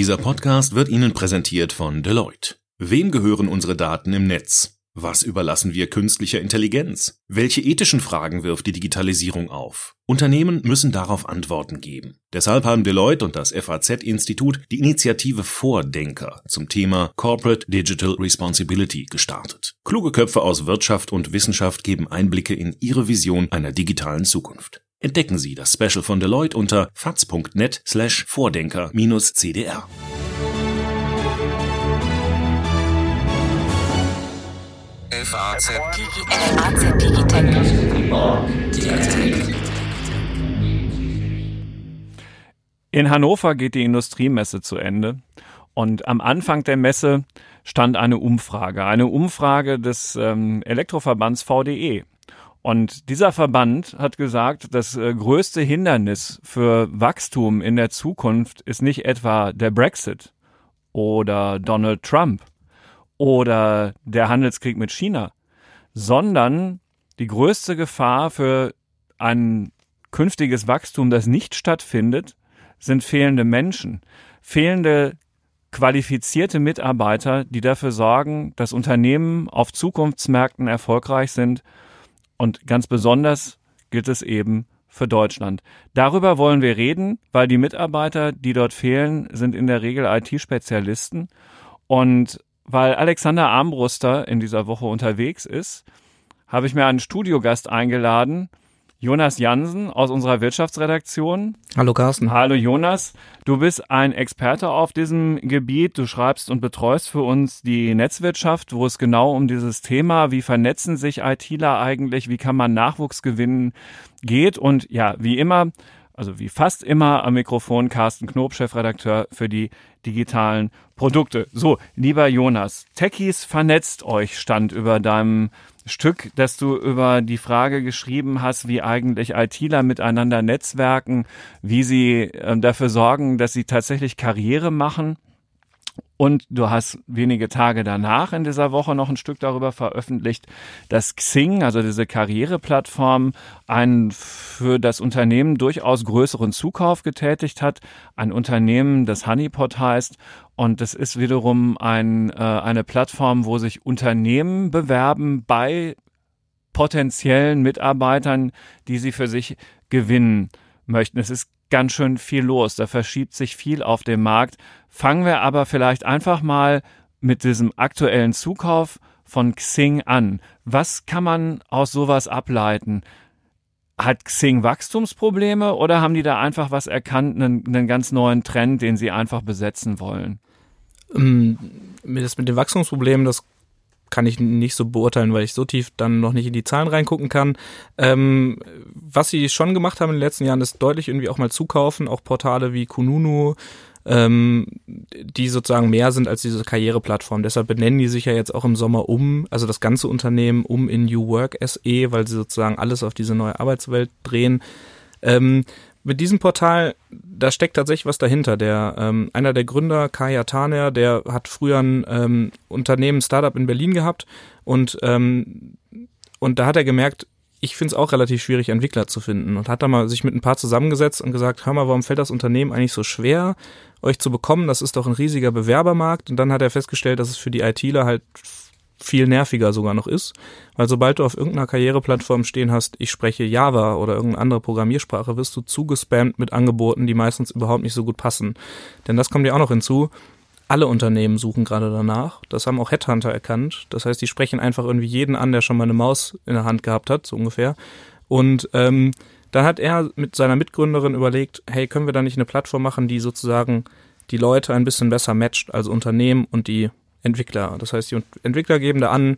Dieser Podcast wird Ihnen präsentiert von Deloitte. Wem gehören unsere Daten im Netz? Was überlassen wir künstlicher Intelligenz? Welche ethischen Fragen wirft die Digitalisierung auf? Unternehmen müssen darauf Antworten geben. Deshalb haben Deloitte und das FAZ-Institut die Initiative Vordenker zum Thema Corporate Digital Responsibility gestartet. Kluge Köpfe aus Wirtschaft und Wissenschaft geben Einblicke in ihre Vision einer digitalen Zukunft. Entdecken Sie das Special von Deloitte unter faz.net slash Vordenker-CDR. FAZ In Hannover geht die Industriemesse zu Ende und am Anfang der Messe stand eine Umfrage, eine Umfrage des ähm, Elektroverbands VDE. Und dieser Verband hat gesagt, das äh, größte Hindernis für Wachstum in der Zukunft ist nicht etwa der Brexit oder Donald Trump oder der Handelskrieg mit China, sondern die größte Gefahr für ein künftiges Wachstum, das nicht stattfindet, sind fehlende Menschen, fehlende qualifizierte Mitarbeiter, die dafür sorgen, dass Unternehmen auf Zukunftsmärkten erfolgreich sind. Und ganz besonders gilt es eben für Deutschland. Darüber wollen wir reden, weil die Mitarbeiter, die dort fehlen, sind in der Regel IT-Spezialisten. Und weil Alexander Armbruster in dieser Woche unterwegs ist, habe ich mir einen Studiogast eingeladen, Jonas Jansen aus unserer Wirtschaftsredaktion. Hallo Carsten. Hallo Jonas. Du bist ein Experte auf diesem Gebiet. Du schreibst und betreust für uns die Netzwirtschaft, wo es genau um dieses Thema, wie vernetzen sich ITler eigentlich, wie kann man Nachwuchs gewinnen, geht. Und ja, wie immer, also wie fast immer am Mikrofon Carsten Knob, Chefredakteur für die digitalen Produkte. So, lieber Jonas, Techies vernetzt euch stand über deinem Stück, dass du über die Frage geschrieben hast, wie eigentlich ITler miteinander netzwerken, wie sie äh, dafür sorgen, dass sie tatsächlich Karriere machen. Und du hast wenige Tage danach in dieser Woche noch ein Stück darüber veröffentlicht, dass Xing, also diese Karriereplattform, einen für das Unternehmen durchaus größeren Zukauf getätigt hat. Ein Unternehmen, das Honeypot heißt. Und das ist wiederum ein, äh, eine Plattform, wo sich Unternehmen bewerben bei potenziellen Mitarbeitern, die sie für sich gewinnen möchten. Es ist ganz schön viel los. Da verschiebt sich viel auf dem Markt. Fangen wir aber vielleicht einfach mal mit diesem aktuellen Zukauf von Xing an. Was kann man aus sowas ableiten? Hat Xing Wachstumsprobleme oder haben die da einfach was erkannt, einen, einen ganz neuen Trend, den sie einfach besetzen wollen? Ähm, das mit den Wachstumsproblemen, das kann ich nicht so beurteilen, weil ich so tief dann noch nicht in die Zahlen reingucken kann. Ähm, was sie schon gemacht haben in den letzten Jahren, ist deutlich irgendwie auch mal zukaufen, auch Portale wie Kununu, ähm, die sozusagen mehr sind als diese Karriereplattform. Deshalb benennen die sich ja jetzt auch im Sommer um, also das ganze Unternehmen um in New Work SE, weil sie sozusagen alles auf diese neue Arbeitswelt drehen. Ähm, mit diesem Portal, da steckt tatsächlich was dahinter. Der ähm, einer der Gründer, Kaya Taner, der hat früher ein ähm, Unternehmen, Startup in Berlin gehabt und ähm, und da hat er gemerkt, ich finde es auch relativ schwierig, Entwickler zu finden und hat da mal sich mit ein paar zusammengesetzt und gesagt, hör mal, warum fällt das Unternehmen eigentlich so schwer, euch zu bekommen? Das ist doch ein riesiger Bewerbermarkt. Und dann hat er festgestellt, dass es für die ITler halt viel nerviger sogar noch ist, weil sobald du auf irgendeiner Karriereplattform stehen hast, ich spreche Java oder irgendeine andere Programmiersprache, wirst du zugespammt mit Angeboten, die meistens überhaupt nicht so gut passen. Denn das kommt ja auch noch hinzu. Alle Unternehmen suchen gerade danach. Das haben auch Headhunter erkannt. Das heißt, die sprechen einfach irgendwie jeden an, der schon mal eine Maus in der Hand gehabt hat, so ungefähr. Und ähm, dann hat er mit seiner Mitgründerin überlegt, hey, können wir da nicht eine Plattform machen, die sozusagen die Leute ein bisschen besser matcht, also Unternehmen und die Entwickler. Das heißt, die Entwickler geben da an,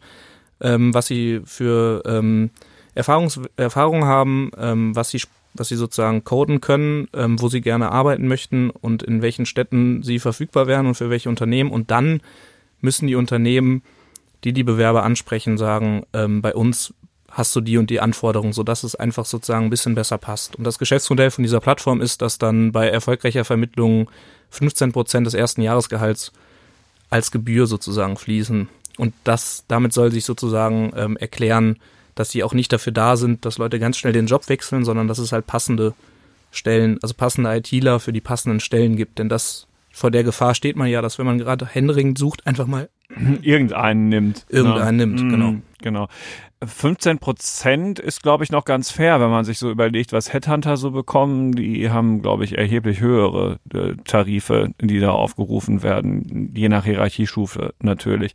ähm, was sie für ähm, Erfahrungs Erfahrung haben, ähm, was sie was sie sozusagen coden können, ähm, wo sie gerne arbeiten möchten und in welchen Städten sie verfügbar wären und für welche Unternehmen. Und dann müssen die Unternehmen, die die Bewerber ansprechen, sagen, ähm, bei uns hast du die und die Anforderungen, sodass es einfach sozusagen ein bisschen besser passt. Und das Geschäftsmodell von dieser Plattform ist, dass dann bei erfolgreicher Vermittlung 15 Prozent des ersten Jahresgehalts als Gebühr sozusagen fließen. Und das, damit soll sich sozusagen ähm, erklären, dass sie auch nicht dafür da sind, dass Leute ganz schnell den Job wechseln, sondern dass es halt passende Stellen, also passende ITler für die passenden Stellen gibt. Denn das vor der Gefahr steht man ja, dass wenn man gerade händeringend sucht, einfach mal irgendeinen nimmt. Irgendeinen ne? nimmt, genau. Mm, Genau. 15 Prozent ist, glaube ich, noch ganz fair, wenn man sich so überlegt, was Headhunter so bekommen. Die haben, glaube ich, erheblich höhere äh, Tarife, die da aufgerufen werden, je nach Hierarchiestufe natürlich.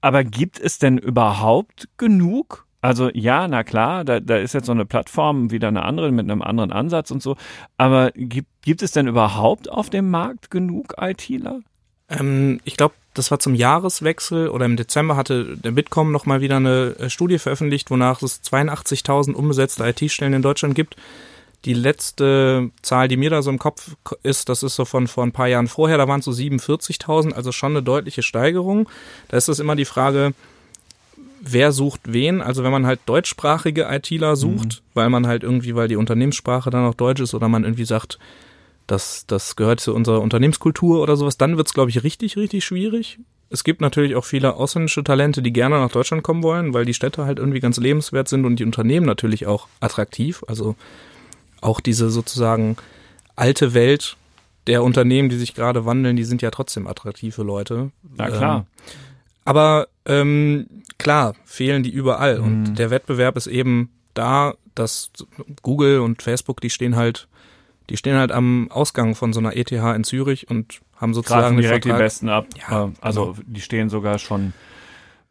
Aber gibt es denn überhaupt genug? Also ja, na klar, da, da ist jetzt so eine Plattform wieder eine andere mit einem anderen Ansatz und so. Aber gibt, gibt es denn überhaupt auf dem Markt genug ITler? Ähm, ich glaube, das war zum Jahreswechsel oder im Dezember hatte der Bitkom noch mal wieder eine äh, Studie veröffentlicht, wonach es 82.000 unbesetzte IT-Stellen in Deutschland gibt. Die letzte Zahl, die mir da so im Kopf ist, das ist so von vor ein paar Jahren vorher, da waren es so 47.000, also schon eine deutliche Steigerung. Da ist es immer die Frage, wer sucht wen? Also wenn man halt deutschsprachige ITler sucht, weil man halt irgendwie, weil die Unternehmenssprache dann auch Deutsch ist oder man irgendwie sagt, das, das gehört zu unserer Unternehmenskultur oder sowas, dann wird's, glaube ich, richtig, richtig schwierig. Es gibt natürlich auch viele ausländische Talente, die gerne nach Deutschland kommen wollen, weil die Städte halt irgendwie ganz lebenswert sind und die Unternehmen natürlich auch attraktiv. Also auch diese sozusagen alte Welt der Unternehmen, die sich gerade wandeln, die sind ja trotzdem attraktiv für Leute. Na klar. Ähm, aber ähm, klar, fehlen die überall. Mhm. Und der Wettbewerb ist eben da, dass Google und Facebook, die stehen halt, die stehen halt am Ausgang von so einer ETH in Zürich und haben sozusagen Greifen direkt die Vertrag- Besten ab. Ja, also die stehen sogar schon,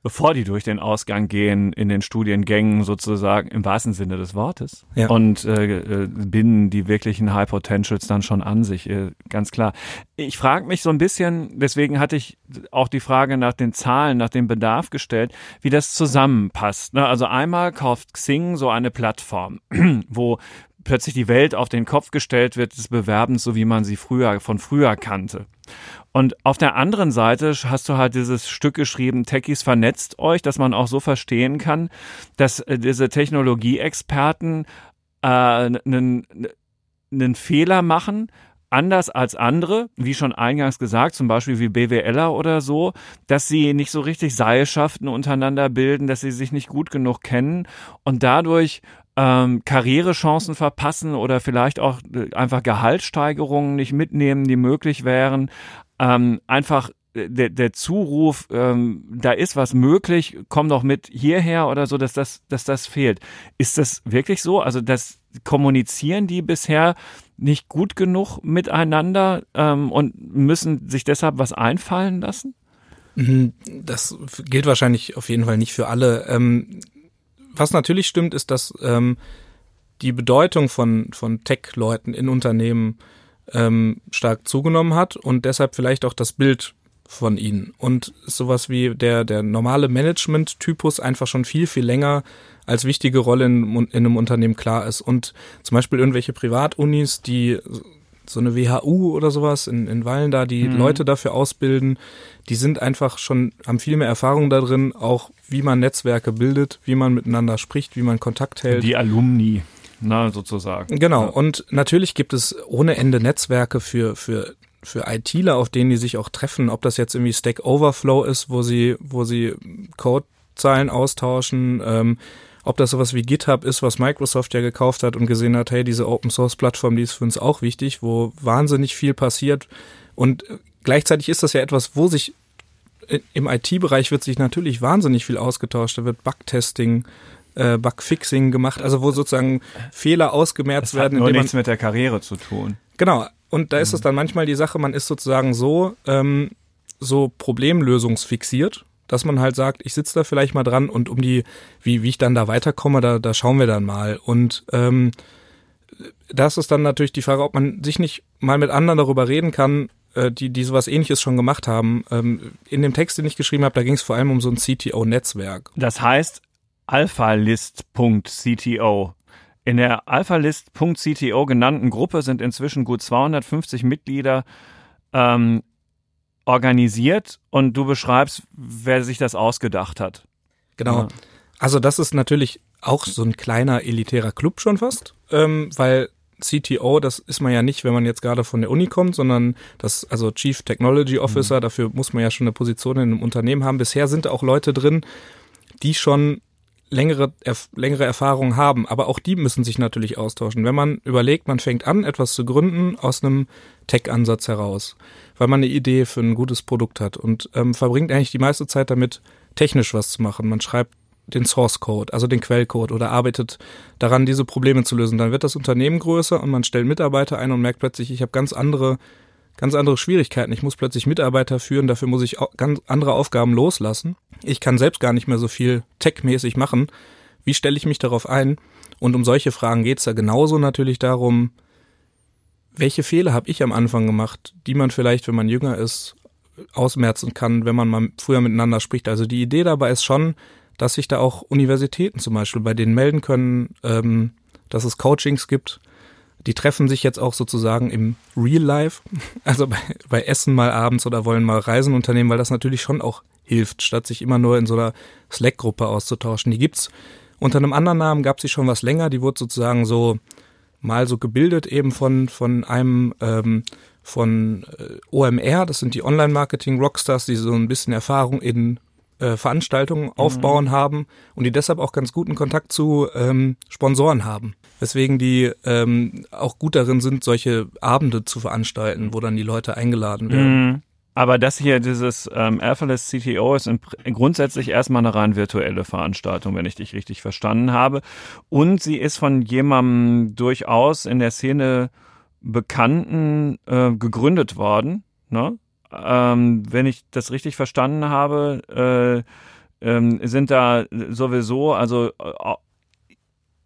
bevor die durch den Ausgang gehen, in den Studiengängen sozusagen im wahrsten Sinne des Wortes. Ja. Und äh, äh, binden die wirklichen High Potentials dann schon an sich, äh, ganz klar. Ich frage mich so ein bisschen, deswegen hatte ich auch die Frage nach den Zahlen, nach dem Bedarf gestellt, wie das zusammenpasst. Ne? Also einmal kauft Xing so eine Plattform, wo plötzlich die Welt auf den Kopf gestellt wird des Bewerbens, so wie man sie früher von früher kannte. Und auf der anderen Seite hast du halt dieses Stück geschrieben, Techies vernetzt euch, dass man auch so verstehen kann, dass äh, diese Technologieexperten äh, einen einen Fehler machen, anders als andere, wie schon eingangs gesagt, zum Beispiel wie BWLer oder so, dass sie nicht so richtig Seilschaften untereinander bilden, dass sie sich nicht gut genug kennen und dadurch ähm, Karrierechancen verpassen oder vielleicht auch äh, einfach Gehaltssteigerungen nicht mitnehmen, die möglich wären. Ähm, einfach äh, der, der Zuruf, ähm, da ist was möglich, komm doch mit hierher oder so, dass das, dass das fehlt. Ist das wirklich so? Also das kommunizieren die bisher nicht gut genug miteinander ähm, und müssen sich deshalb was einfallen lassen? Mhm, Das gilt wahrscheinlich auf jeden Fall nicht für alle. Ähm, was natürlich stimmt, ist, dass ähm, die Bedeutung von, von Tech-Leuten in Unternehmen ähm, stark zugenommen hat und deshalb vielleicht auch das Bild von ihnen. Und sowas wie der, der normale Management-Typus einfach schon viel, viel länger als wichtige Rolle in, in einem Unternehmen klar ist. Und zum Beispiel irgendwelche Privatunis, die so eine WHU oder sowas in, in Wallen da, die Mhm. Leute dafür ausbilden, die sind einfach schon, haben viel mehr Erfahrung da drin, auch wie man Netzwerke bildet, wie man miteinander spricht, wie man Kontakt hält. Die Alumni, na, sozusagen. Genau, Ja. und natürlich gibt es ohne Ende Netzwerke für, für, für ITler, auf denen die sich auch treffen, ob das jetzt irgendwie Stack Overflow ist, wo sie, wo sie Codezeilen austauschen, ähm, ob das sowas wie GitHub ist, was Microsoft ja gekauft hat und gesehen hat, hey, diese Open Source Plattform, die ist für uns auch wichtig, wo wahnsinnig viel passiert. Und äh, gleichzeitig ist das ja etwas, wo sich äh, im IT-Bereich wird sich natürlich wahnsinnig viel ausgetauscht. Da wird Bugtesting, äh, Bugfixing gemacht, also wo sozusagen Fehler ausgemerzt Das hat werden, nur indem man nichts mit der Karriere zu tun. Genau. Und da ist es dann manchmal die Sache, man ist sozusagen so, ähm, so problemlösungsfixiert, dass man halt sagt, ich sitze da vielleicht mal dran und um die, wie, wie ich dann da weiterkomme, da, da schauen wir dann mal. Und ähm, das ist dann natürlich die Frage, ob man sich nicht mal mit anderen darüber reden kann, äh, die, die sowas ähnliches schon gemacht haben. Ähm, in dem Text, den ich geschrieben habe, da ging es vor allem um so ein CTO-Netzwerk. Das heißt alphalist.cto. In der alphalist.cto genannten Gruppe sind inzwischen gut 250 Mitglieder ähm, organisiert und du beschreibst, wer sich das ausgedacht hat. Genau. Ja. Also das ist natürlich auch so ein kleiner elitärer Club schon fast, ähm, weil CTO, das ist man ja nicht, wenn man jetzt gerade von der Uni kommt, sondern das, also Chief Technology Officer, dafür muss man ja schon eine Position in einem Unternehmen haben. Bisher sind da auch Leute drin, die schon längere, erf längere Erfahrung haben, aber auch die müssen sich natürlich austauschen. Wenn man überlegt, man fängt an, etwas zu gründen aus einem Tech-Ansatz heraus, weil man eine Idee für ein gutes Produkt hat und ähm, verbringt eigentlich die meiste Zeit damit, technisch was zu machen. Man schreibt den Source Code, also den Quellcode oder arbeitet daran, diese Probleme zu lösen. Dann wird das Unternehmen größer und man stellt Mitarbeiter ein und merkt plötzlich, ich habe ganz andere ganz andere Schwierigkeiten. Ich muss plötzlich Mitarbeiter führen, dafür muss ich ganz andere Aufgaben loslassen. Ich kann selbst gar nicht mehr so viel techmäßig machen. Wie stelle ich mich darauf ein? Und um solche Fragen geht's da genauso natürlich darum, welche Fehler habe ich am Anfang gemacht, die man vielleicht, wenn man jünger ist, ausmerzen kann, wenn man mal früher miteinander spricht. Also die Idee dabei ist schon, dass sich da auch Universitäten zum Beispiel bei denen melden können, ähm, dass es Coachings gibt, die treffen sich jetzt auch sozusagen im Real Life, also bei, bei Essen mal abends oder wollen mal Reisen unternehmen, weil das natürlich schon auch hilft, statt sich immer nur in so einer Slack-Gruppe auszutauschen. Die gibt's unter einem anderen Namen, gab sie schon was länger, die wurde sozusagen so mal so gebildet eben von, von einem ähm, von äh, OMR, das sind die Online-Marketing-Rockstars, die so ein bisschen Erfahrung in äh, Veranstaltungen mhm. aufbauen mhm. haben und die deshalb auch ganz guten Kontakt zu ähm, Sponsoren haben weswegen die ähm, auch gut darin sind, solche Abende zu veranstalten, wo dann die Leute eingeladen werden. Mhm. Aber das hier, dieses ähm, Alphaless CTO, ist im, grundsätzlich erstmal eine rein virtuelle Veranstaltung, wenn ich dich richtig verstanden habe. Und sie ist von jemandem durchaus in der Szene Bekannten äh, gegründet worden. Ne? Ähm, wenn ich das richtig verstanden habe, äh, ähm, sind da sowieso, also äh,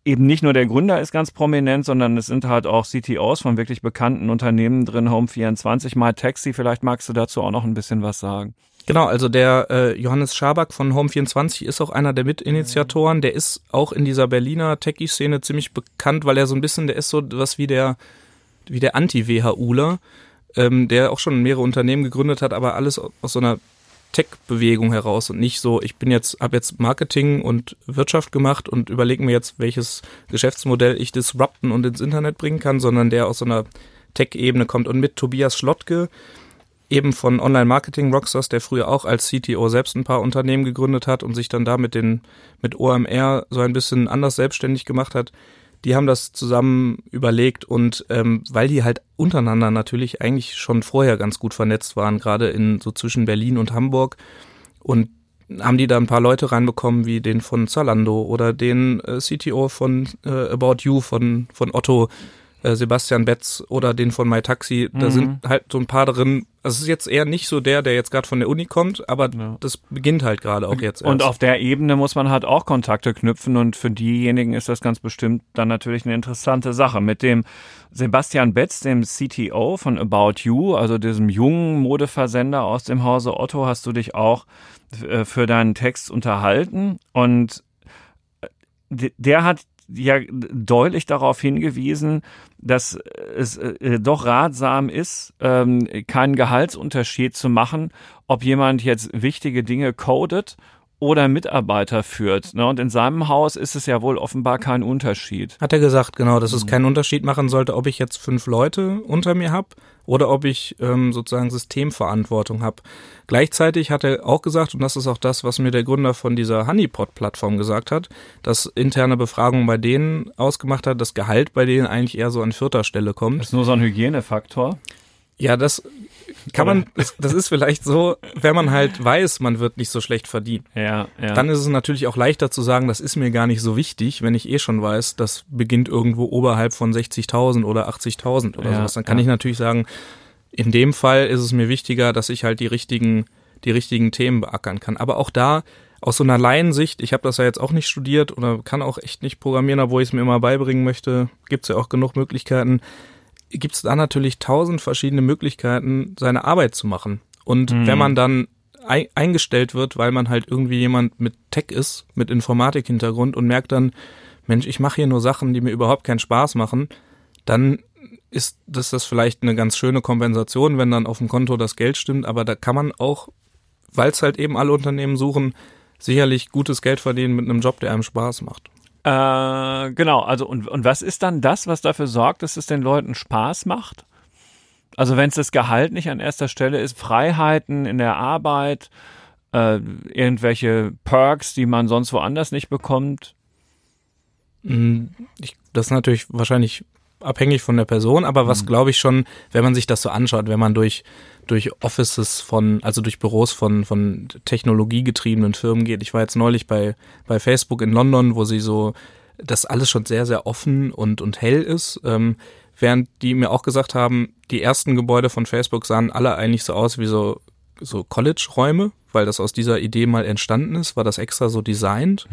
eben nicht nur der Gründer ist ganz prominent, sondern es sind halt auch CTOs von wirklich bekannten Unternehmen drin, Home24, MyTaxi. Vielleicht magst du dazu auch noch ein bisschen was sagen. Genau, also der äh, Johannes Schaback von Home24 ist auch einer der Mitinitiatoren. Der ist auch in dieser Berliner Techie-Szene ziemlich bekannt, weil er so ein bisschen, der ist so was wie der, wie der Anti-WHUler, ähm, der auch schon mehrere Unternehmen gegründet hat, aber alles aus so einer Tech-Bewegung heraus und nicht so, ich bin jetzt, habe jetzt Marketing und Wirtschaft gemacht und überlege mir jetzt, welches Geschäftsmodell ich disrupten und ins Internet bringen kann, sondern der aus so einer Tech-Ebene kommt. Und mit Tobias Schlottke, eben von Online-Marketing Rockstars, der früher auch als CTO selbst ein paar Unternehmen gegründet hat und sich dann da mit den, mit OMR so ein bisschen anders selbstständig gemacht hat, die haben das zusammen überlegt und ähm, weil die halt untereinander natürlich eigentlich schon vorher ganz gut vernetzt waren, gerade in so zwischen Berlin und Hamburg und haben die da ein paar Leute reinbekommen, wie den von Zalando oder den äh, CTO von äh, About You von, von Otto, äh, Sebastian Betz oder den von MyTaxi. Da mhm. sind halt so ein paar drin. Also es ist jetzt eher nicht so der, der jetzt gerade von der Uni kommt, aber ja. das beginnt halt gerade auch jetzt. Und auf der Ebene muss man halt auch Kontakte knüpfen und für diejenigen ist das ganz bestimmt dann natürlich eine interessante Sache. Mit dem Sebastian Betz, dem CTO von About You, also diesem jungen Modeversender aus dem Hause Otto, hast du dich auch äh, für deinen Text unterhalten und äh, der hat ja deutlich darauf hingewiesen, dass es äh, doch ratsam ist, ähm, keinen Gehaltsunterschied zu machen, ob jemand jetzt wichtige Dinge codet oder Mitarbeiter führt. Ne? Und in seinem Haus ist es ja wohl offenbar kein Unterschied. Hat er gesagt, genau, dass es mhm. keinen Unterschied machen sollte, ob ich jetzt fünf Leute unter mir habe oder ob ich ähm, sozusagen Systemverantwortung habe. Gleichzeitig hat er auch gesagt, und das ist auch das, was mir der Gründer von dieser Honeypot-Plattform gesagt hat, dass interne Befragung bei denen ausgemacht hat, dass Gehalt bei denen eigentlich eher so an vierter Stelle kommt. Das ist nur so ein Hygienefaktor. Ja, das kann man, das ist vielleicht so, wenn man halt weiß, man wird nicht so schlecht verdienen. Ja, ja. Dann ist es natürlich auch leichter zu sagen, das ist mir gar nicht so wichtig, wenn ich eh schon weiß, das beginnt irgendwo oberhalb von 60.000 oder 80.000 oder ja, sowas. Dann kann ja. ich natürlich sagen, in dem Fall ist es mir wichtiger, dass ich halt die richtigen, die richtigen Themen beackern kann. Aber auch da, aus so einer Laiensicht, ich habe das ja jetzt auch nicht studiert oder kann auch echt nicht programmieren, obwohl ich es mir immer beibringen möchte, gibt's ja auch genug Möglichkeiten gibt es da natürlich tausend verschiedene Möglichkeiten, seine Arbeit zu machen. Und mhm. wenn man dann eingestellt wird, weil man halt irgendwie jemand mit Tech ist, mit Informatik-Hintergrund und merkt dann, Mensch, ich mache hier nur Sachen, die mir überhaupt keinen Spaß machen, dann ist das, das vielleicht eine ganz schöne Kompensation, wenn dann auf dem Konto das Geld stimmt, aber da kann man auch, weil es halt eben alle Unternehmen suchen, sicherlich gutes Geld verdienen mit einem Job, der einem Spaß macht. Äh, genau, also und, und was ist dann das, was dafür sorgt, dass es den Leuten Spaß macht? Also wenn es das Gehalt nicht an erster Stelle ist, Freiheiten in der Arbeit, äh, irgendwelche Perks, die man sonst woanders nicht bekommt? Mm, Ich, das ist natürlich wahrscheinlich abhängig von der Person, aber was glaube ich schon, wenn man sich das so anschaut, wenn man durch durch Offices von, also durch Büros von von technologiegetriebenen Firmen geht. Ich war jetzt neulich bei bei Facebook in London, wo sie so das alles schon sehr sehr offen und und hell ist. Ähm, während die mir auch gesagt haben, die ersten Gebäude von Facebook sahen alle eigentlich so aus wie so so College-Räume, weil das aus dieser Idee mal entstanden ist, war das extra so designt.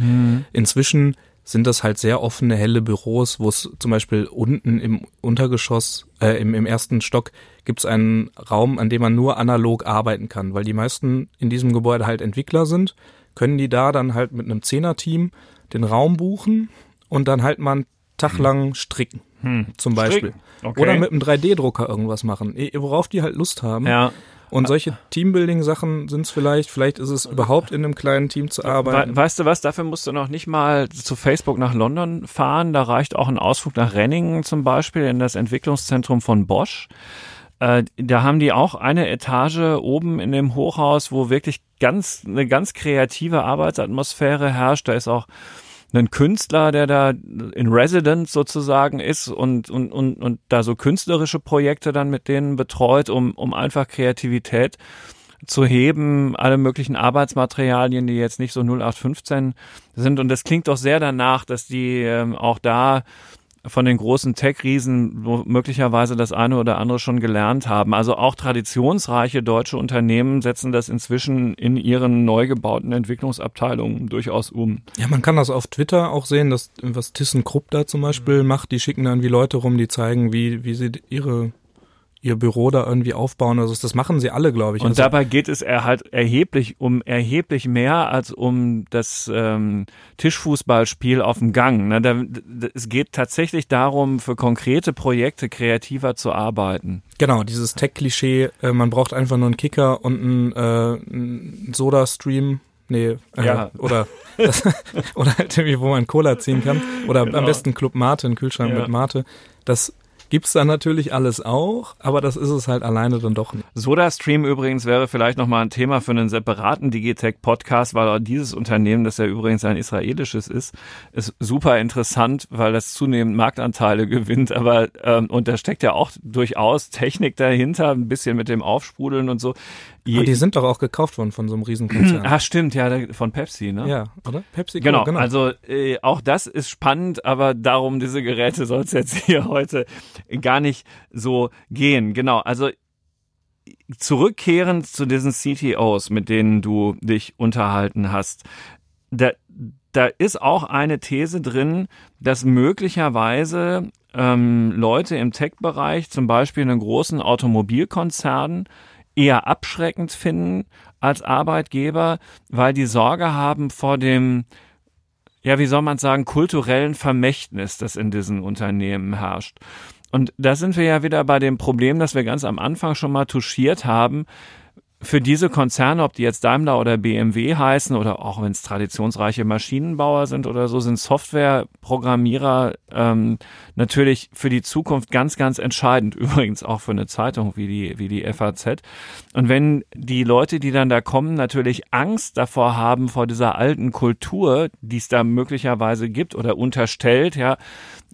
Inzwischen sind das halt sehr offene, helle Büros, wo es zum Beispiel unten im Untergeschoss, äh, im, im ersten Stock gibt es einen Raum, an dem man nur analog arbeiten kann, weil die meisten in diesem Gebäude halt Entwickler sind, können die da dann halt mit einem Zehner-Team den Raum buchen und dann halt mal einen Tag lang stricken, zum Beispiel. Okay. Oder mit einem 3D-Drucker irgendwas machen, worauf die halt Lust haben. Ja. Und solche Teambuilding-Sachen sind es vielleicht, vielleicht ist es überhaupt in einem kleinen Team zu arbeiten. weißt du was, dafür musst du noch nicht mal zu Facebook nach London fahren. Da reicht auch ein Ausflug nach Renningen zum Beispiel in das Entwicklungszentrum von Bosch. Äh, da haben die auch eine Etage oben in dem Hochhaus, wo wirklich ganz eine ganz kreative Arbeitsatmosphäre herrscht. Da ist auch ein Künstler, der da in Residence sozusagen ist und, und, und, und da so künstlerische Projekte dann mit denen betreut, um, um einfach Kreativität zu heben, alle möglichen Arbeitsmaterialien, die jetzt nicht so 0815 sind. Und das klingt doch sehr danach, dass die ähm, auch da von den großen Tech-Riesen wo möglicherweise das eine oder andere schon gelernt haben. Also auch traditionsreiche deutsche Unternehmen setzen das inzwischen in ihren neu gebauten Entwicklungsabteilungen durchaus um. Ja, man kann das auf Twitter auch sehen, dass was ThyssenKrupp da zum Beispiel macht, die schicken dann wie Leute rum, die zeigen, wie, wie sie ihre ihr Büro da irgendwie aufbauen. Also das machen sie alle, glaube ich. Und also, dabei geht es er halt erheblich um erheblich mehr als um das ähm, Tischfußballspiel auf dem Gang. Ne? Da, da, es geht tatsächlich darum, für konkrete Projekte kreativer zu arbeiten. genau, dieses Tech-Klischee, äh, man braucht einfach nur einen Kicker und einen, äh, einen Soda-Stream. Nee, äh, Ja. oder, das, oder halt irgendwie, wo man Cola ziehen kann. Oder am besten Club Mate, einen Kühlschrank Genau. Ja. mit Mate. Das gibt's da natürlich alles auch, aber das ist es halt alleine dann doch nicht. SodaStream übrigens wäre vielleicht nochmal ein Thema für einen separaten Digitech-Podcast, weil dieses Unternehmen, das ja übrigens ein israelisches ist, ist super interessant, weil das zunehmend Marktanteile gewinnt. Aber ähm, und da steckt ja auch durchaus Technik dahinter, ein bisschen mit dem Aufsprudeln und so. Je, Aber die sind doch auch gekauft worden von so einem Riesenkonzern. ah, stimmt, ja, von Pepsi, ne? Ja, oder? Pepsi Genau, also äh, auch das ist spannend, aber darum, diese Geräte soll es jetzt hier heute gar nicht so gehen. Genau, also zurückkehrend zu diesen CTOs, mit denen du dich unterhalten hast, da, da ist auch eine These drin, dass möglicherweise ähm, Leute im Tech-Bereich, zum Beispiel in großen Automobilkonzern, eher abschreckend finden als Arbeitgeber, weil die Sorge haben vor dem, ja, wie soll man sagen, kulturellen Vermächtnis, das in diesen Unternehmen herrscht. Und da sind wir ja wieder bei dem Problem, das wir ganz am Anfang schon mal touchiert haben. Für diese Konzerne, ob die jetzt Daimler oder BMW heißen oder auch wenn es traditionsreiche Maschinenbauer sind oder so, sind Softwareprogrammierer ähm, natürlich für die Zukunft ganz, ganz entscheidend. Übrigens auch für eine Zeitung wie die, wie die FAZ. Und wenn die Leute, die dann da kommen, natürlich Angst davor haben, vor dieser alten Kultur, die es da möglicherweise gibt oder unterstellt, ja,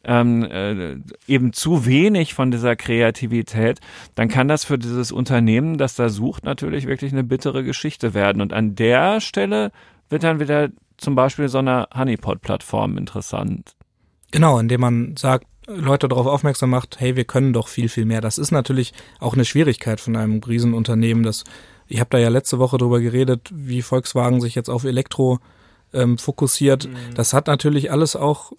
ähm, äh, eben zu wenig von dieser Kreativität, dann kann das für dieses Unternehmen, das da sucht, natürlich wirklich eine bittere Geschichte werden. Und an der Stelle wird dann wieder zum Beispiel so eine Honeypot-Plattform interessant. Genau, indem man sagt, Leute darauf aufmerksam macht, hey, wir können doch viel, viel mehr. Das ist natürlich auch eine Schwierigkeit von einem Riesenunternehmen. Das, ich habe da ja letzte Woche drüber geredet, wie Volkswagen sich jetzt auf Elektro ähm, fokussiert. Das hat natürlich alles auch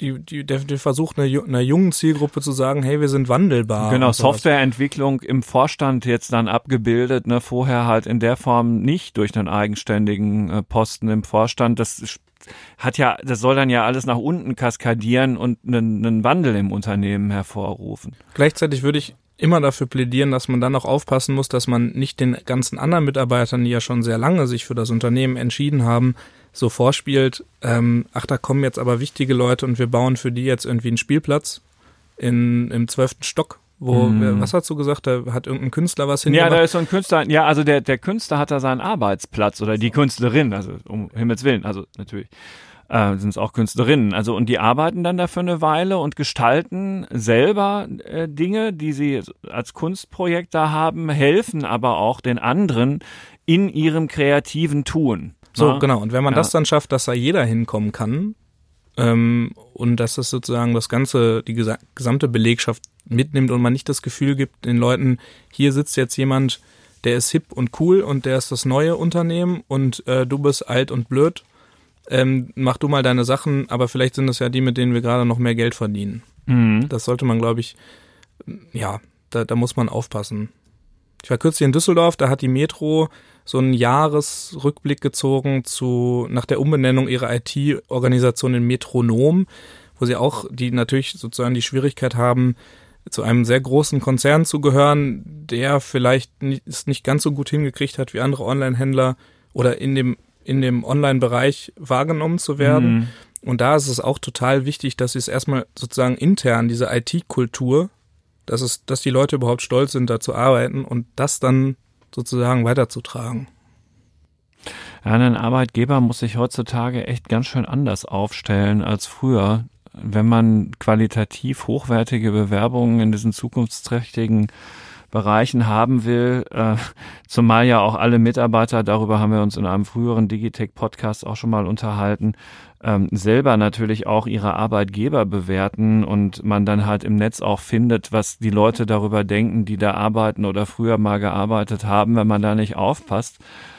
die, die, der, der versucht, einer, einer jungen Zielgruppe zu sagen, hey, wir sind wandelbar. Genau. Softwareentwicklung im Vorstand jetzt dann abgebildet, ne, vorher halt in der Form nicht durch einen eigenständigen äh, Posten im Vorstand. Das hat ja, das soll dann ja alles nach unten kaskadieren und einen, einen Wandel im Unternehmen hervorrufen. Gleichzeitig würde ich immer dafür plädieren, dass man dann auch aufpassen muss, dass man nicht den ganzen anderen Mitarbeitern, die ja schon sehr lange sich für das Unternehmen entschieden haben, so vorspielt, ähm, ach, da kommen jetzt aber wichtige Leute und wir bauen für die jetzt irgendwie einen Spielplatz in, im zwölften Stock Wo, Mhm. was hast du gesagt? Da hat irgendein Künstler was Ja, hingemacht. da ist so ein Künstler, ja, also der, der Künstler hat da seinen Arbeitsplatz oder die Künstlerin, also um Himmels Willen, also natürlich äh, sind es auch Künstlerinnen. Also und die arbeiten dann da für eine Weile und gestalten selber äh, Dinge, die sie als Kunstprojekt da haben, helfen aber auch den anderen in ihrem kreativen Tun. So, Ne? genau. Und wenn man Ja. das dann schafft, dass da jeder hinkommen kann ähm, und dass das sozusagen das ganze, die gesa gesamte Belegschaft mitnimmt und man nicht das Gefühl gibt den Leuten, hier sitzt jetzt jemand, der ist hip und cool und der ist das neue Unternehmen und äh, du bist alt und blöd. Ähm, mach du mal deine Sachen, aber vielleicht sind das ja die, mit denen wir gerade noch mehr Geld verdienen. Mhm. Das sollte man, glaube ich, ja, da, da muss man aufpassen. Ich war kürzlich in Düsseldorf, da hat die Metro so einen Jahresrückblick gezogen zu nach der Umbenennung ihrer IT-Organisation in Metronom, wo sie auch die natürlich sozusagen die Schwierigkeit haben, zu einem sehr großen Konzern zu gehören, der vielleicht nicht, es nicht ganz so gut hingekriegt hat wie andere Online-Händler oder in dem in dem Online-Bereich wahrgenommen zu werden. Mhm. Und da ist es auch total wichtig, dass sie es erstmal sozusagen intern, diese IT-Kultur, dass es, dass die Leute überhaupt stolz sind, da zu arbeiten und das dann sozusagen weiterzutragen. Ja, ein Arbeitgeber muss sich heutzutage echt ganz schön anders aufstellen als früher. Wenn man qualitativ hochwertige Bewerbungen in diesen zukunftsträchtigen Bereichen haben will, äh, zumal ja auch alle Mitarbeiter, darüber haben wir uns in einem früheren Digitech-Podcast auch schon mal unterhalten, ähm, selber natürlich auch ihre Arbeitgeber bewerten und man dann halt im Netz auch findet, was die Leute darüber denken, die da arbeiten oder früher mal gearbeitet haben, wenn man da nicht aufpasst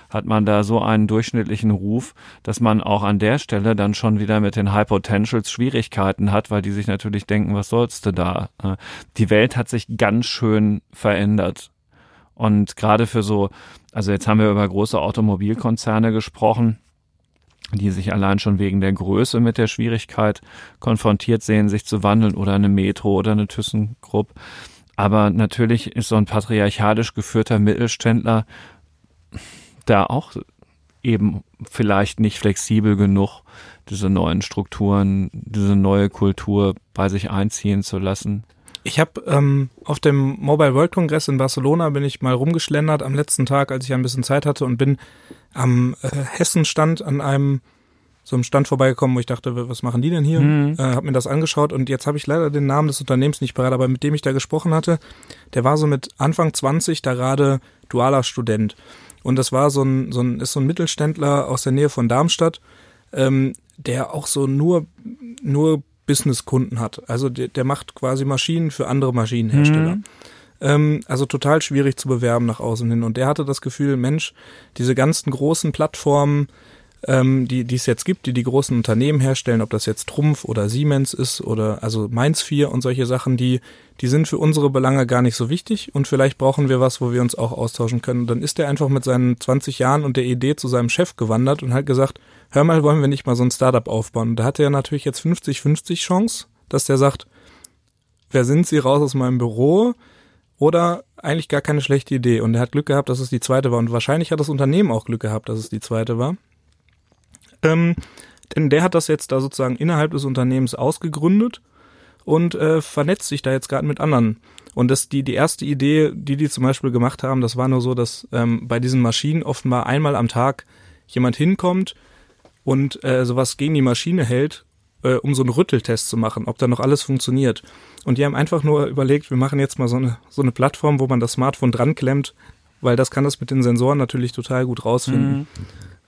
hat man da so einen durchschnittlichen Ruf, dass man auch an der Stelle dann schon wieder mit den High Potentials Schwierigkeiten hat, weil die sich natürlich denken, was sollst du da? Äh, Die Welt hat sich ganz schön verändert. Und gerade für so, also jetzt haben wir über große Automobilkonzerne gesprochen, die sich allein schon wegen der Größe mit der Schwierigkeit konfrontiert sehen, sich zu wandeln oder eine Metro oder eine ThyssenKrupp. Aber natürlich ist so ein patriarchalisch geführter Mittelständler da auch eben vielleicht nicht flexibel genug, diese neuen Strukturen, diese neue Kultur bei sich einziehen zu lassen. Ich habe ähm, auf dem Mobile World Kongress in Barcelona bin ich mal rumgeschlendert am letzten Tag, als ich ein bisschen Zeit hatte und bin am äh, Hessenstand an einem so einem Stand vorbeigekommen, wo ich dachte, was machen die denn hier? Mhm. Äh, habe mir das angeschaut und jetzt habe ich leider den Namen des Unternehmens nicht parat, aber mit dem ich da gesprochen hatte, der war so mit Anfang 20 da gerade dualer Student. Und das war so ein, so ein, ist so ein Mittelständler aus der Nähe von Darmstadt, ähm, der auch so nur, nur Businesskunden hat. Also der, der macht quasi Maschinen für andere Maschinenhersteller. Ähm, also total schwierig zu bewerben nach außen hin. Und der hatte das Gefühl, Mensch, diese ganzen großen Plattformen, ähm, die, die es jetzt gibt, die die großen Unternehmen herstellen, ob das jetzt Trumpf oder Siemens ist oder also Mainz 4 und solche Sachen, die, die sind für unsere Belange gar nicht so wichtig und vielleicht brauchen wir was, wo wir uns auch austauschen können. Und dann ist er einfach mit seinen 20 Jahren und der Idee zu seinem Chef gewandert und hat gesagt, hör mal, wollen wir nicht mal so ein Startup aufbauen? Und da hat er natürlich jetzt 50-50 Chance, dass der sagt, wer sind Sie raus aus meinem Büro? Oder eigentlich gar keine schlechte Idee. Und er hat Glück gehabt, dass es die zweite war. Und wahrscheinlich hat das Unternehmen auch Glück gehabt, dass es die zweite war. Ähm, denn der hat das jetzt da sozusagen innerhalb des Unternehmens ausgegründet und äh, vernetzt sich da jetzt gerade mit anderen. Und das die die erste Idee, die die zum Beispiel gemacht haben, das war nur so, dass ähm, bei diesen Maschinen offenbar einmal am Tag jemand hinkommt und äh, sowas gegen die Maschine hält, äh, um so einen Rütteltest zu machen, ob da noch alles funktioniert. Und die haben einfach nur überlegt, wir machen jetzt mal so eine so eine Plattform, wo man das Smartphone dran klemmt, weil das kann das mit den Sensoren natürlich total gut rausfinden.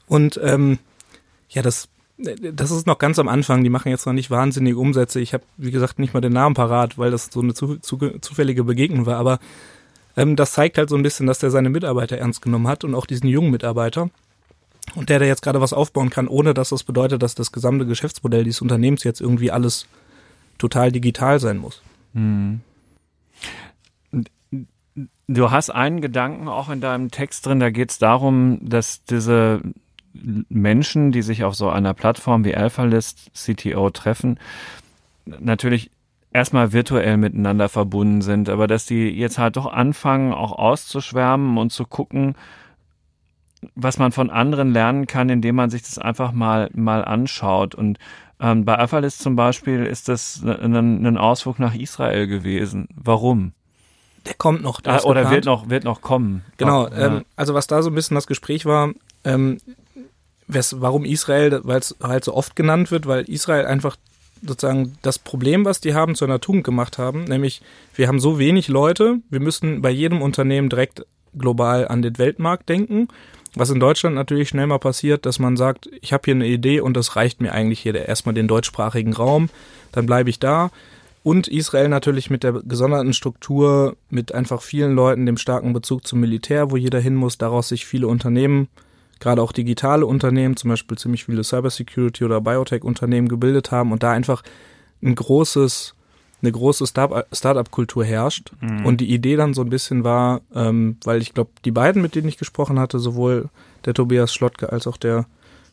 Und ähm, ja, das, das ist noch ganz am Anfang. Die machen jetzt noch nicht wahnsinnige Umsätze. Ich habe, wie gesagt, nicht mal den Namen parat, weil das so eine zu, zu, zufällige Begegnung war. Aber ähm, das zeigt halt so ein bisschen, dass der seine Mitarbeiter ernst genommen hat und auch diesen jungen Mitarbeiter. Und der, der jetzt gerade was aufbauen kann, ohne dass das bedeutet, dass das gesamte Geschäftsmodell dieses Unternehmens jetzt irgendwie alles total digital sein muss. Du hast einen Gedanken auch in deinem Text drin, da geht es darum, dass diese Menschen, die sich auf so einer Plattform wie AlphaList CTO treffen, natürlich erstmal virtuell miteinander verbunden sind, aber dass die jetzt halt doch anfangen, auch auszuschwärmen und zu gucken, was man von anderen lernen kann, indem man sich das einfach mal, mal anschaut. Und ähm, bei AlphaList zum Beispiel ist das ein, ein Ausflug nach Israel gewesen. Warum? Der kommt noch. Der Ah, oder geplant. wird noch, wird noch kommen. Genau, Ja. ähm, also was da so ein bisschen das Gespräch war, ähm, wes, warum Israel, weil es halt so oft genannt wird, weil Israel einfach sozusagen das Problem, was die haben, zu einer Tugend gemacht haben, nämlich wir haben so wenig Leute, wir müssen bei jedem Unternehmen direkt global an den Weltmarkt denken. Was in Deutschland natürlich schnell mal passiert, dass man sagt, ich habe hier eine Idee und das reicht mir eigentlich hier erstmal den deutschsprachigen Raum, dann bleibe ich da. Und Israel natürlich mit der gesonderten Struktur, mit einfach vielen Leuten, dem starken Bezug zum Militär, wo jeder hin muss, daraus sich viele Unternehmen, gerade auch digitale Unternehmen, zum Beispiel ziemlich viele Cybersecurity oder Biotech-Unternehmen gebildet haben und da einfach ein großes, eine große Start- Startup-Kultur herrscht. Und die Idee dann so ein bisschen war, ähm, weil ich glaube, die beiden, mit denen ich gesprochen hatte, sowohl der Tobias Schlottke als auch der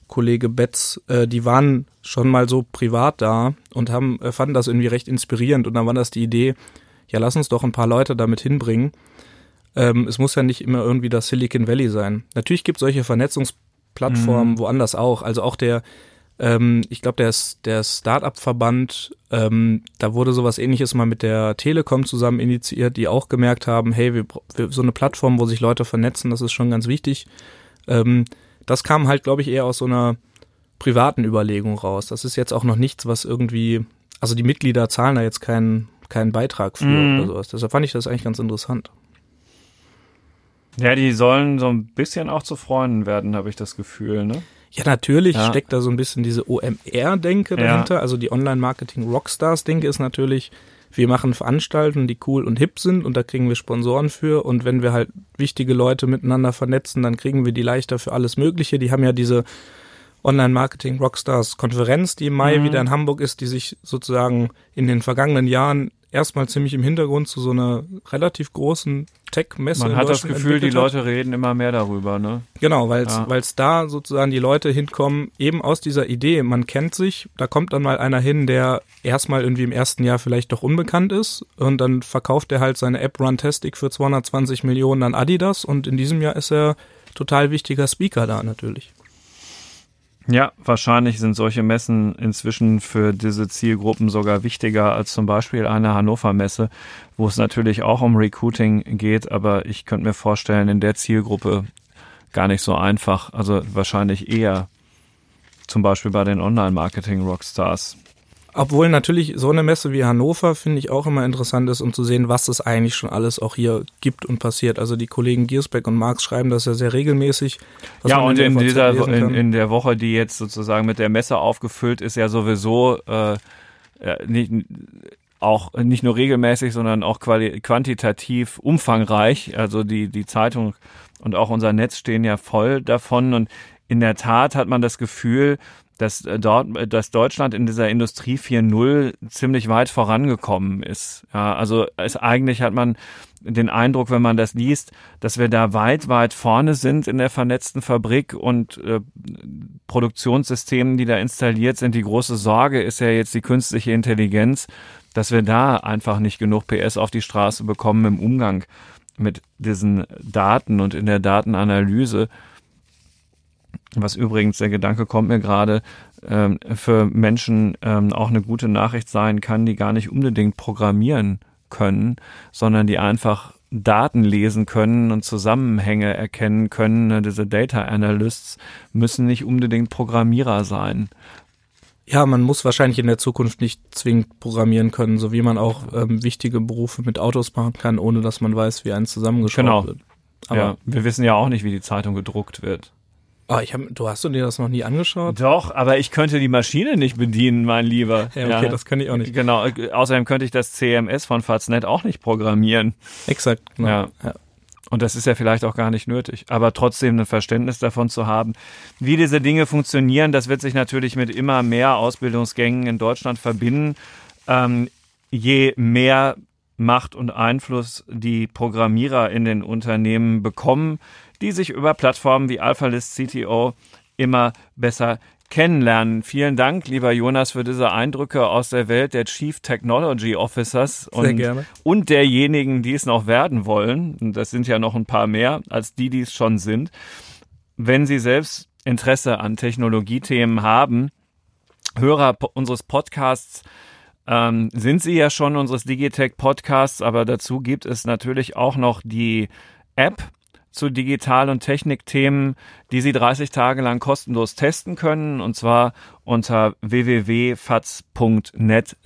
Kollege Betz, äh, die waren schon mal so privat da und haben äh, fanden das irgendwie recht inspirierend und dann war das die Idee, ja lass uns doch ein paar Leute damit hinbringen. Ähm, es muss ja nicht immer irgendwie das Silicon Valley sein. Natürlich gibt es solche Vernetzungsplattformen woanders auch. Also auch der, ähm, ich glaube der der Startup-Verband, ähm, da wurde sowas Ähnliches mal mit der Telekom zusammen initiiert, die auch gemerkt haben, hey, wir, wir so eine Plattform, wo sich Leute vernetzen, das ist schon ganz wichtig. Ähm, das kam halt, glaube ich, eher aus so einer privaten Überlegung raus. Das ist jetzt auch noch nichts, was irgendwie, also die Mitglieder zahlen da jetzt keinen keinen Beitrag für Mhm. oder sowas. Deshalb fand ich das eigentlich ganz interessant. Ja, die sollen so ein bisschen auch zu Freunden werden, habe ich das Gefühl, ne? Ja, natürlich Ja. steckt da so ein bisschen diese OMR-Denke Ja. dahinter. Also die Online-Marketing-Rockstars-Denke ist natürlich, wir machen Veranstaltungen, die cool und hip sind und da kriegen wir Sponsoren für. Und wenn wir halt wichtige Leute miteinander vernetzen, dann kriegen wir die leichter für alles Mögliche. Die haben ja diese Online-Marketing-Rockstars-Konferenz, die im Mai Mhm. wieder in Hamburg ist, die sich sozusagen in den vergangenen Jahren erstmal ziemlich im Hintergrund zu so einer relativ großen Tech-Messe Man hat das Gefühl, die hat. Leute reden immer mehr darüber, ne? Genau, weil es Ja. da sozusagen die Leute hinkommen, eben aus dieser Idee, man kennt sich, da kommt dann mal einer hin, der erstmal irgendwie im ersten Jahr vielleicht doch unbekannt ist und dann verkauft er halt seine App Runtastic für 220 Millionen an Adidas und in diesem Jahr ist er total wichtiger Speaker da natürlich. Ja, wahrscheinlich sind solche Messen inzwischen für diese Zielgruppen sogar wichtiger als zum Beispiel eine Hannover Messe, wo es natürlich auch um Recruiting geht, aber ich könnte mir vorstellen, in der Zielgruppe gar nicht so einfach. Also wahrscheinlich eher zum Beispiel bei den Online-Marketing-Rockstars. Obwohl natürlich so eine Messe wie Hannover finde ich auch immer interessant ist, um zu sehen, was es eigentlich schon alles auch hier gibt und passiert. Also die Kollegen Giersbeck und Marx schreiben das ja sehr regelmäßig. Ja, und in dieser in, in der Woche, die jetzt sozusagen mit der Messe aufgefüllt ist, ja sowieso äh, äh, nicht, auch nicht nur regelmäßig, sondern auch quantitativ umfangreich. Also die die Zeitung und auch unser Netz stehen ja voll davon und in der Tat hat man das Gefühl, dass äh, dort, dass Deutschland in dieser Industrie 4.0 ziemlich weit vorangekommen ist. Ja, also es, eigentlich hat man den Eindruck, wenn man das liest, dass wir da weit, weit vorne sind in der vernetzten Fabrik und äh, Produktionssystemen, die da installiert sind. Die große Sorge ist ja jetzt die künstliche Intelligenz, dass wir da einfach nicht genug PS auf die Straße bekommen im Umgang mit diesen Daten und in der Datenanalyse. Was übrigens, der Gedanke kommt mir gerade, ähm, für Menschen ähm, auch eine gute Nachricht sein kann, die gar nicht unbedingt programmieren können, sondern die einfach Daten lesen können und Zusammenhänge erkennen können. Diese Data Analysts müssen nicht unbedingt Programmierer sein. Ja, man muss wahrscheinlich in der Zukunft nicht zwingend programmieren können, so wie man auch ähm, wichtige Berufe mit Autos machen kann, ohne dass man weiß, wie eins zusammengeschraubt Genau. wird. Aber ja, wir wissen ja auch nicht, wie die Zeitung gedruckt wird. Ah, ich hab, du hast du dir das noch nie angeschaut? Doch, aber ich könnte die Maschine nicht bedienen, mein Lieber. Ja, okay, das kann ich auch nicht. Genau, äh, außerdem könnte ich das CMS von Faznet auch nicht programmieren. Exakt. Genau. Ja. Ja. Und das ist ja vielleicht auch gar nicht nötig. Aber trotzdem ein Verständnis davon zu haben, wie diese Dinge funktionieren, das wird sich natürlich mit immer mehr Ausbildungsgängen in Deutschland verbinden. Ähm, je mehr Macht und Einfluss die Programmierer in den Unternehmen bekommen, die sich über Plattformen wie AlphaList CTO immer besser kennenlernen. Vielen Dank, lieber Jonas, für diese Eindrücke aus der Welt der Chief Technology Officers und, und derjenigen, die es noch werden wollen. Und das sind ja noch ein paar mehr als die, die es schon sind. Wenn Sie selbst Interesse an Technologiethemen haben, Hörer unseres Podcasts ähm, sind Sie ja schon unseres Digitech Podcasts, aber dazu gibt es natürlich auch noch die App zu Digital- und Technikthemen, die Sie 30 Tage lang kostenlos testen können, und zwar unter www.faz.net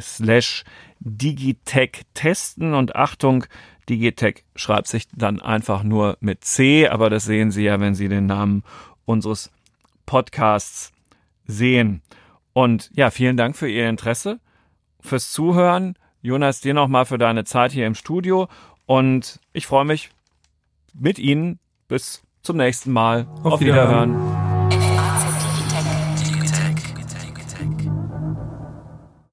slash Digitech testen. Und Achtung, Digitech schreibt sich dann einfach nur mit C, aber das sehen Sie ja, wenn Sie den Namen unseres Podcasts sehen. Und ja, vielen Dank für Ihr Interesse, fürs Zuhören. Jonas, dir nochmal für deine Zeit hier im Studio. Und ich freue mich mit Ihnen. Bis zum nächsten Mal. Auf, Auf Wiederhören. Wiederhören.